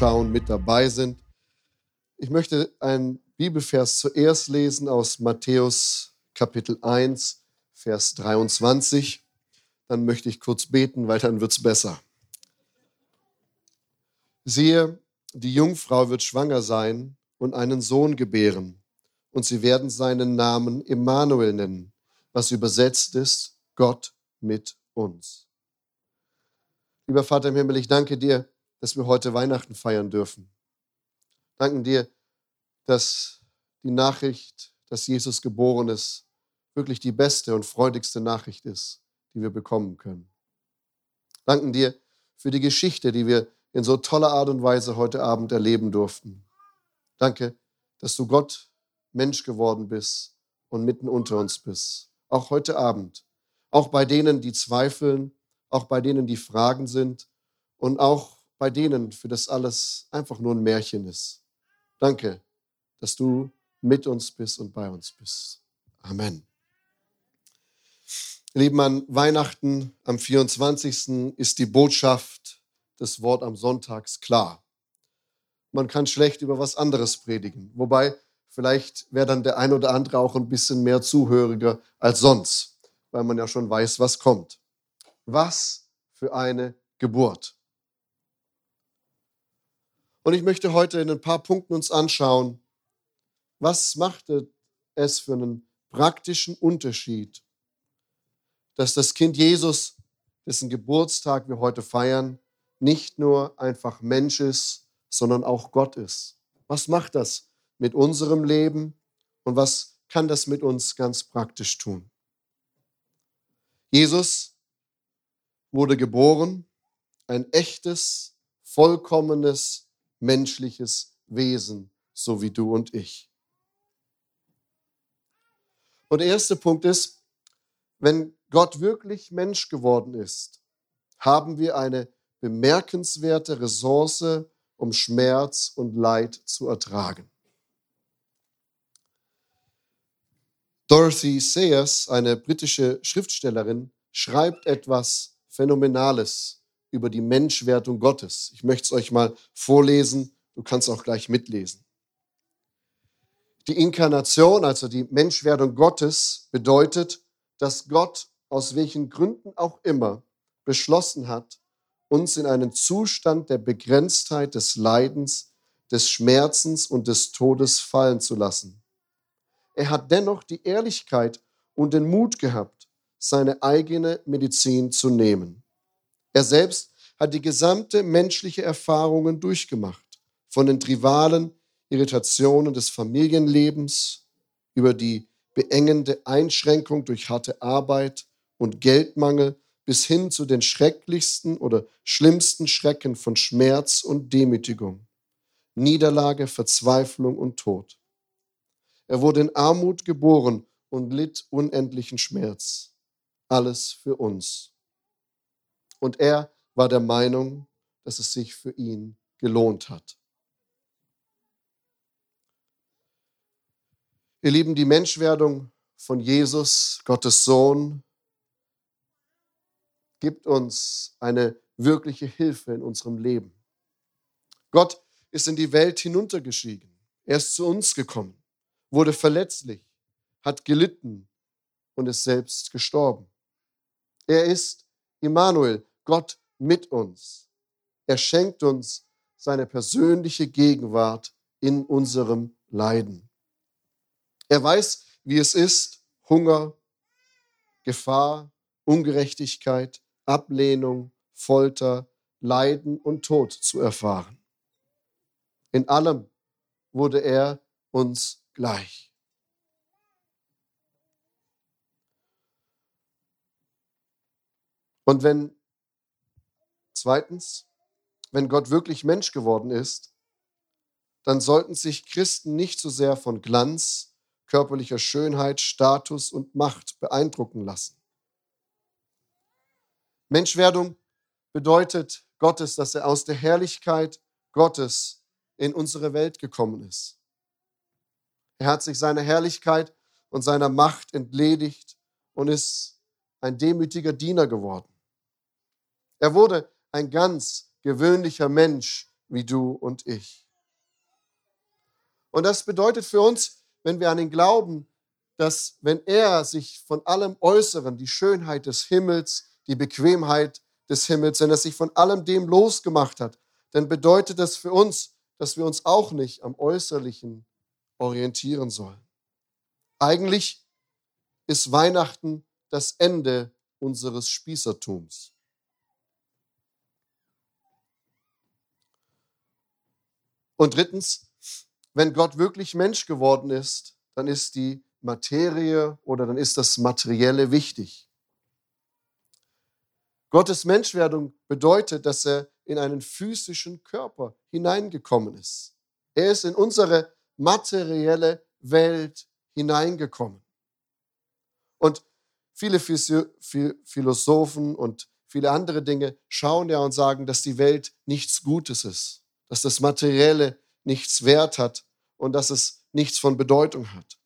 anschauen, mit dabei sind. Ich möchte einen Bibelvers zuerst lesen aus Matthäus Kapitel 1, Vers 23. Dann möchte ich kurz beten, weil dann wird es besser. Siehe, die Jungfrau wird schwanger sein und einen Sohn gebären, und sie werden seinen Namen Immanuel nennen, was übersetzt ist, Gott mit uns. Lieber Vater im Himmel, ich danke dir, dass wir heute Weihnachten feiern dürfen. Danken dir, dass die Nachricht, dass Jesus geboren ist, wirklich die beste und freudigste Nachricht ist, die wir bekommen können. Danken dir für die Geschichte, die wir in so toller Art und Weise heute Abend erleben durften. Danke, dass du Gott Mensch geworden bist und mitten unter uns bist. Auch heute Abend. Auch bei denen, die zweifeln, auch bei denen, die Fragen sind und auch bei denen, für das alles einfach nur ein Märchen ist. Danke, dass du mit uns bist und bei uns bist. Amen. Lieben an Weihnachten am 24. ist die Botschaft des Wort am Sonntags klar. Man kann schlecht über was anderes predigen, wobei vielleicht wäre dann der ein oder andere auch ein bisschen mehr Zuhöriger als sonst, weil man ja schon weiß, was kommt. Was für eine Geburt. Und ich möchte heute in ein paar Punkten uns anschauen, was machte es für einen praktischen Unterschied, dass das Kind Jesus, dessen Geburtstag wir heute feiern, nicht nur einfach Mensch ist, sondern auch Gott ist. Was macht das mit unserem Leben und was kann das mit uns ganz praktisch tun? Jesus wurde geboren, ein echtes, vollkommenes, menschliches Wesen, so wie du und ich. Und der erste Punkt ist, wenn Gott wirklich Mensch geworden ist, haben wir eine bemerkenswerte Ressource, um Schmerz und Leid zu ertragen. Dorothy Sayers, eine britische Schriftstellerin, schreibt etwas Phänomenales über die Menschwertung Gottes. Ich möchte es euch mal vorlesen, du kannst auch gleich mitlesen. Die Inkarnation, also die Menschwerdung Gottes, bedeutet, dass Gott aus welchen Gründen auch immer beschlossen hat, uns in einen Zustand der Begrenztheit des Leidens, des Schmerzens und des Todes fallen zu lassen. Er hat dennoch die Ehrlichkeit und den Mut gehabt, seine eigene Medizin zu nehmen. Er selbst hat die gesamte menschliche Erfahrungen durchgemacht, von den trivialen Irritationen des Familienlebens über die beengende Einschränkung durch harte Arbeit und Geldmangel bis hin zu den schrecklichsten oder schlimmsten Schrecken von Schmerz und Demütigung, Niederlage, Verzweiflung und Tod. Er wurde in Armut geboren und litt unendlichen Schmerz alles für uns. Und er war der Meinung, dass es sich für ihn gelohnt hat. Ihr Lieben, die Menschwerdung von Jesus, Gottes Sohn, gibt uns eine wirkliche Hilfe in unserem Leben. Gott ist in die Welt hinuntergestiegen. Er ist zu uns gekommen, wurde verletzlich, hat gelitten und ist selbst gestorben. Er ist Immanuel, Gott mit uns. Er schenkt uns seine persönliche Gegenwart in unserem Leiden. Er weiß, wie es ist, Hunger, Gefahr, Ungerechtigkeit, Ablehnung, Folter, Leiden und Tod zu erfahren. In allem wurde er uns gleich. Und wenn, zweitens, wenn Gott wirklich Mensch geworden ist, dann sollten sich Christen nicht so sehr von Glanz, körperlicher Schönheit, Status und Macht beeindrucken lassen. Menschwerdung bedeutet Gottes, dass er aus der Herrlichkeit Gottes in unsere Welt gekommen ist. Er hat sich seiner Herrlichkeit und seiner Macht entledigt und ist ein demütiger Diener geworden. Er wurde ein ganz gewöhnlicher Mensch wie du und ich. Und das bedeutet für uns, wenn wir an ihn glauben, dass wenn er sich von allem Äußeren, die Schönheit des Himmels, die Bequemheit des Himmels, wenn er sich von allem dem losgemacht hat, dann bedeutet das für uns, dass wir uns auch nicht am Äußerlichen orientieren sollen. Eigentlich ist Weihnachten das Ende unseres Spießertums. Und drittens, wenn Gott wirklich Mensch geworden ist, dann ist die Materie oder dann ist das Materielle wichtig. Gottes Menschwerdung bedeutet, dass er in einen physischen Körper hineingekommen ist. Er ist in unsere materielle Welt hineingekommen. Und viele Philosophen und viele andere Dinge schauen ja und sagen, dass die Welt nichts Gutes ist, dass das Materielle nichts wert hat und dass es nichts von Bedeutung hat.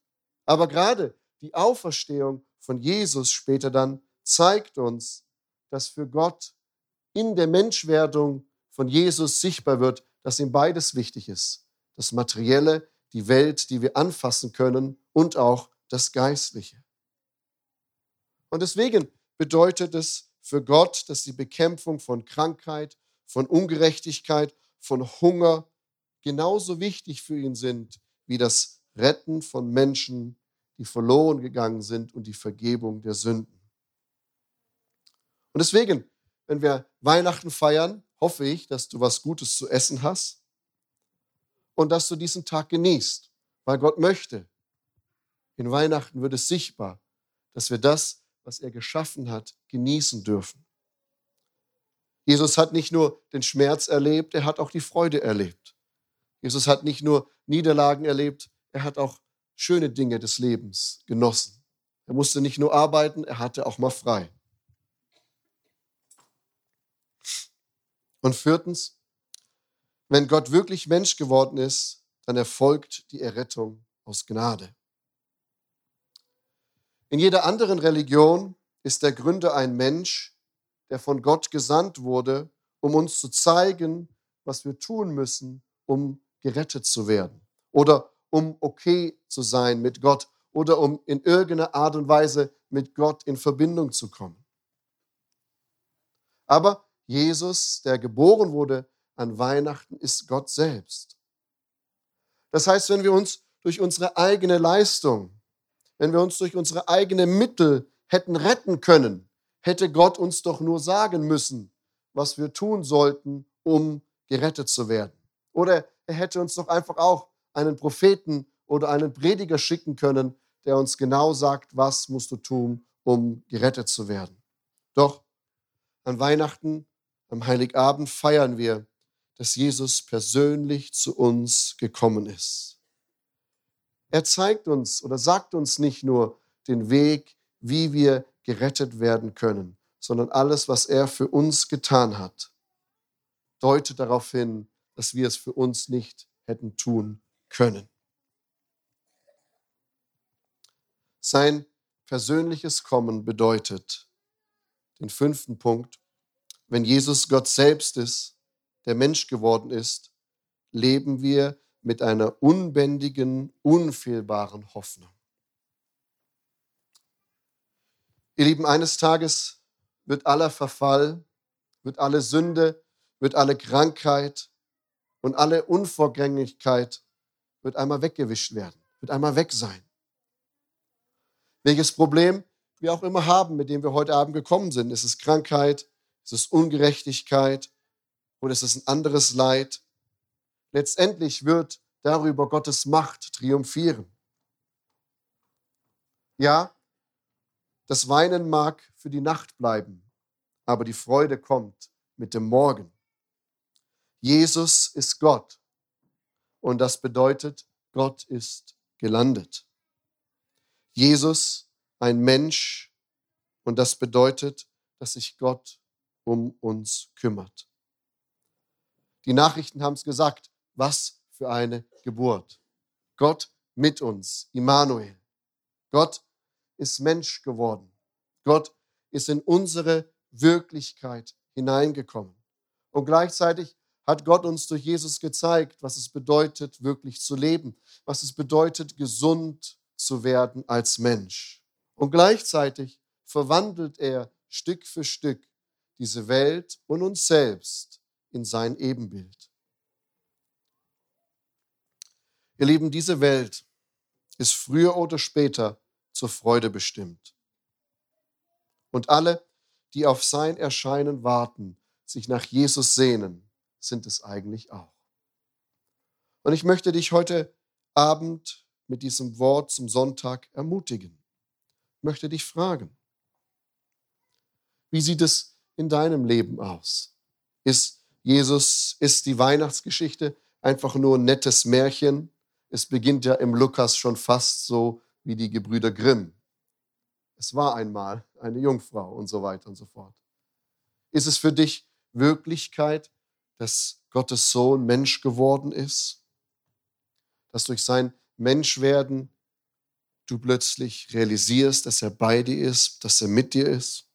Aber gerade die Auferstehung von Jesus später dann zeigt uns, dass für Gott in der Menschwerdung von Jesus sichtbar wird, dass ihm beides wichtig ist. Das Materielle, die Welt, die wir anfassen können und auch das Geistliche. Und deswegen bedeutet es für Gott, dass die Bekämpfung von Krankheit, von Ungerechtigkeit, von Hunger genauso wichtig für ihn sind wie das Retten von Menschen, die verloren gegangen sind und die Vergebung der Sünden. Und deswegen, wenn wir Weihnachten feiern, hoffe ich, dass du was Gutes zu essen hast und dass du diesen Tag genießt, weil Gott möchte. In Weihnachten wird es sichtbar, dass wir das, was er geschaffen hat, genießen dürfen. Jesus hat nicht nur den Schmerz erlebt, er hat auch die Freude erlebt. Jesus hat nicht nur Niederlagen erlebt, er hat auch schöne Dinge des Lebens genossen. Er musste nicht nur arbeiten, er hatte auch mal frei. Und viertens, wenn Gott wirklich Mensch geworden ist, dann erfolgt die Errettung aus Gnade. In jeder anderen Religion ist der Gründer ein Mensch, der von Gott gesandt wurde, um uns zu zeigen, was wir tun müssen, um gerettet zu werden oder um okay zu sein mit Gott oder um in irgendeiner Art und Weise mit Gott in Verbindung zu kommen. Aber Jesus, der geboren wurde an Weihnachten, ist Gott selbst. Das heißt, wenn wir uns durch unsere eigene Leistung, wenn wir uns durch unsere eigenen Mittel hätten retten können, hätte Gott uns doch nur sagen müssen, was wir tun sollten, um gerettet zu werden. Oder er hätte uns doch einfach auch einen Propheten oder einen Prediger schicken können, der uns genau sagt, was musst du tun, um gerettet zu werden. Doch an Weihnachten, am Heiligabend feiern wir, dass Jesus persönlich zu uns gekommen ist. Er zeigt uns oder sagt uns nicht nur den Weg, wie wir gerettet werden können, sondern alles, was er für uns getan hat, deutet darauf hin, dass wir es für uns nicht hätten tun können. Sein persönliches Kommen bedeutet den fünften Punkt, wenn Jesus Gott selbst ist, der Mensch geworden ist, leben wir mit einer unbändigen, unfehlbaren Hoffnung. Ihr Lieben, eines Tages wird aller Verfall, wird alle Sünde, wird alle Krankheit und alle Unvorgänglichkeit wird einmal weggewischt werden, wird einmal weg sein. Welches Problem wir auch immer haben, mit dem wir heute Abend gekommen sind. Ist es Krankheit? Ist es Ungerechtigkeit? Oder ist es ein anderes Leid? Letztendlich wird darüber Gottes Macht triumphieren. Ja, das Weinen mag für die Nacht bleiben, aber die Freude kommt mit dem Morgen. Jesus ist Gott und das bedeutet, Gott ist gelandet. Jesus, ein Mensch, und das bedeutet, dass sich Gott um uns kümmert. Die Nachrichten haben es gesagt, was für eine Geburt. Gott mit uns, Immanuel. Gott ist Mensch geworden. Gott ist in unsere Wirklichkeit hineingekommen. Und gleichzeitig hat Gott uns durch Jesus gezeigt, was es bedeutet, wirklich zu leben, was es bedeutet, gesund zu werden als Mensch. Und gleichzeitig verwandelt er Stück für Stück diese Welt und uns selbst in sein Ebenbild. Ihr Lieben, diese Welt ist früher oder später zur Freude bestimmt. Und alle, die auf sein Erscheinen warten, sich nach Jesus sehnen, sind es eigentlich auch. Und ich möchte dich heute Abend mit diesem Wort zum Sonntag ermutigen. Ich möchte dich fragen, wie sieht es in deinem Leben aus? Ist Jesus, ist die Weihnachtsgeschichte einfach nur ein nettes Märchen? Es beginnt ja im Lukas schon fast so wie die Gebrüder Grimm. Es war einmal eine Jungfrau und so weiter und so fort. Ist es für dich Wirklichkeit, dass Gottes Sohn Mensch geworden ist? Dass durch sein Menschwerden du plötzlich realisierst, dass er bei dir ist, dass er mit dir ist?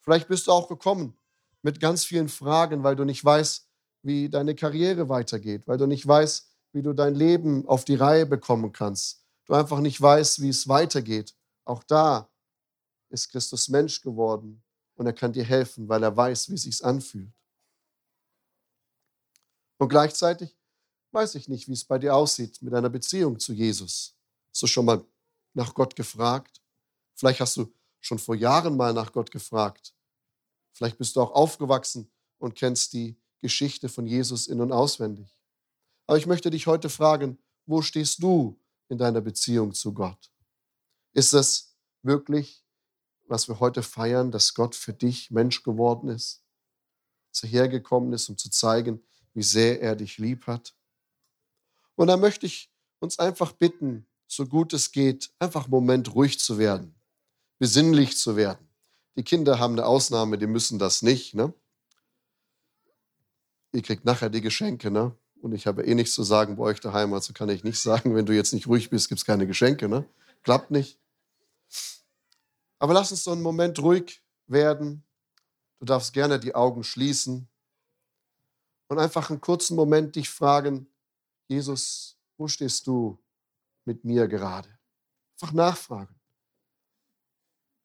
Vielleicht bist du auch gekommen mit ganz vielen Fragen, weil du nicht weißt, wie deine Karriere weitergeht, weil du nicht weißt, wie du dein Leben auf die Reihe bekommen kannst. Du einfach nicht weißt, wie es weitergeht. Auch da ist Christus Mensch geworden und er kann dir helfen, weil er weiß, wie es sich anfühlt. Und gleichzeitig weiß ich nicht, wie es bei dir aussieht mit deiner Beziehung zu Jesus. Hast du schon mal nach Gott gefragt? Vielleicht hast du schon vor Jahren mal nach Gott gefragt. Vielleicht bist du auch aufgewachsen und kennst die Geschichte von Jesus in und auswendig. Aber ich möchte dich heute fragen, wo stehst du in deiner Beziehung zu Gott? Ist es wirklich, was wir heute feiern, dass Gott für dich Mensch geworden ist? Er hergekommen ist, um zu zeigen, wie sehr er dich lieb hat? Und da möchte ich uns einfach bitten, so gut es geht, einfach einen Moment ruhig zu werden, besinnlich zu werden. Die Kinder haben eine Ausnahme, die müssen das nicht. Ne? Ihr kriegt nachher die Geschenke, ne? Und ich habe eh nichts zu sagen bei euch daheim, also kann ich nicht sagen, wenn du jetzt nicht ruhig bist, gibt es keine Geschenke. Ne? Klappt nicht. Aber lass uns so einen Moment ruhig werden. Du darfst gerne die Augen schließen und einfach einen kurzen Moment dich fragen, Jesus, wo stehst du mit mir gerade? Einfach nachfragen.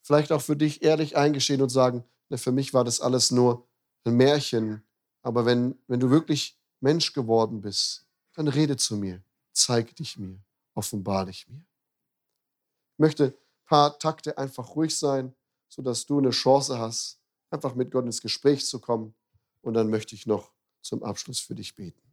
Vielleicht auch für dich ehrlich eingestehen und sagen, ne, für mich war das alles nur ein Märchen. Aber wenn, wenn du wirklich Mensch geworden bist, dann rede zu mir, zeig dich mir, offenbar dich mir. Ich möchte ein paar Takte einfach ruhig sein, sodass du eine Chance hast, einfach mit Gott ins Gespräch zu kommen. Und dann möchte ich noch zum Abschluss für dich beten.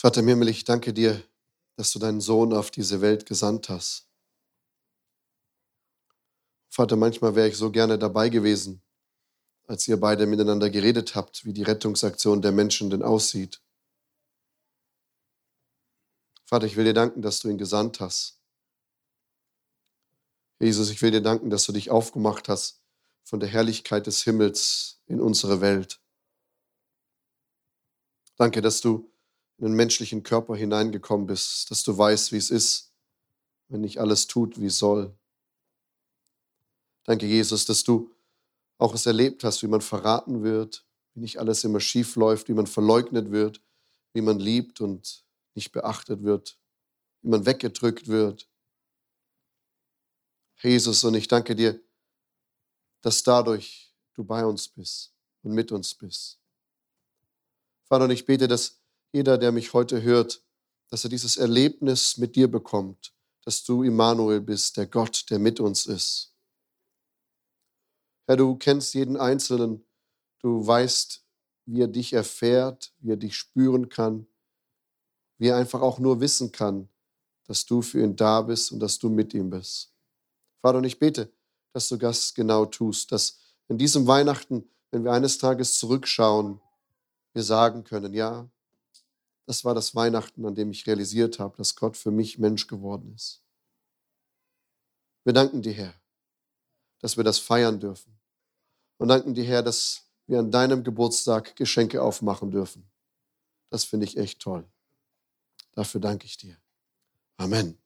Vater im Himmel, ich danke dir, dass du deinen Sohn auf diese Welt gesandt hast. Vater, manchmal wäre ich so gerne dabei gewesen, als ihr beide miteinander geredet habt, wie die Rettungsaktion der Menschen denn aussieht. Vater, ich will dir danken, dass du ihn gesandt hast. Jesus, ich will dir danken, dass du dich aufgemacht hast von der Herrlichkeit des Himmels in unsere Welt. Danke, dass du in den menschlichen Körper hineingekommen bist, dass du weißt, wie es ist, wenn nicht alles tut, wie es soll. Danke, Jesus, dass du auch es erlebt hast, wie man verraten wird, wie nicht alles immer schief läuft, wie man verleugnet wird, wie man liebt und nicht beachtet wird, wie man weggedrückt wird. Jesus, und ich danke dir, dass dadurch du bei uns bist und mit uns bist. Vater, und ich bete, dass jeder, der mich heute hört, dass er dieses Erlebnis mit dir bekommt, dass du Immanuel bist, der Gott, der mit uns ist. Herr, du kennst jeden Einzelnen, du weißt, wie er dich erfährt, wie er dich spüren kann, wie er einfach auch nur wissen kann, dass du für ihn da bist und dass du mit ihm bist. Vater, und ich bete, dass du das genau tust, dass in diesem Weihnachten, wenn wir eines Tages zurückschauen, wir sagen können, ja, das war das Weihnachten, an dem ich realisiert habe, dass Gott für mich Mensch geworden ist. Wir danken dir, Herr, dass wir das feiern dürfen. Und danken dir, Herr, dass wir an deinem Geburtstag Geschenke aufmachen dürfen. Das finde ich echt toll. Dafür danke ich dir. Amen.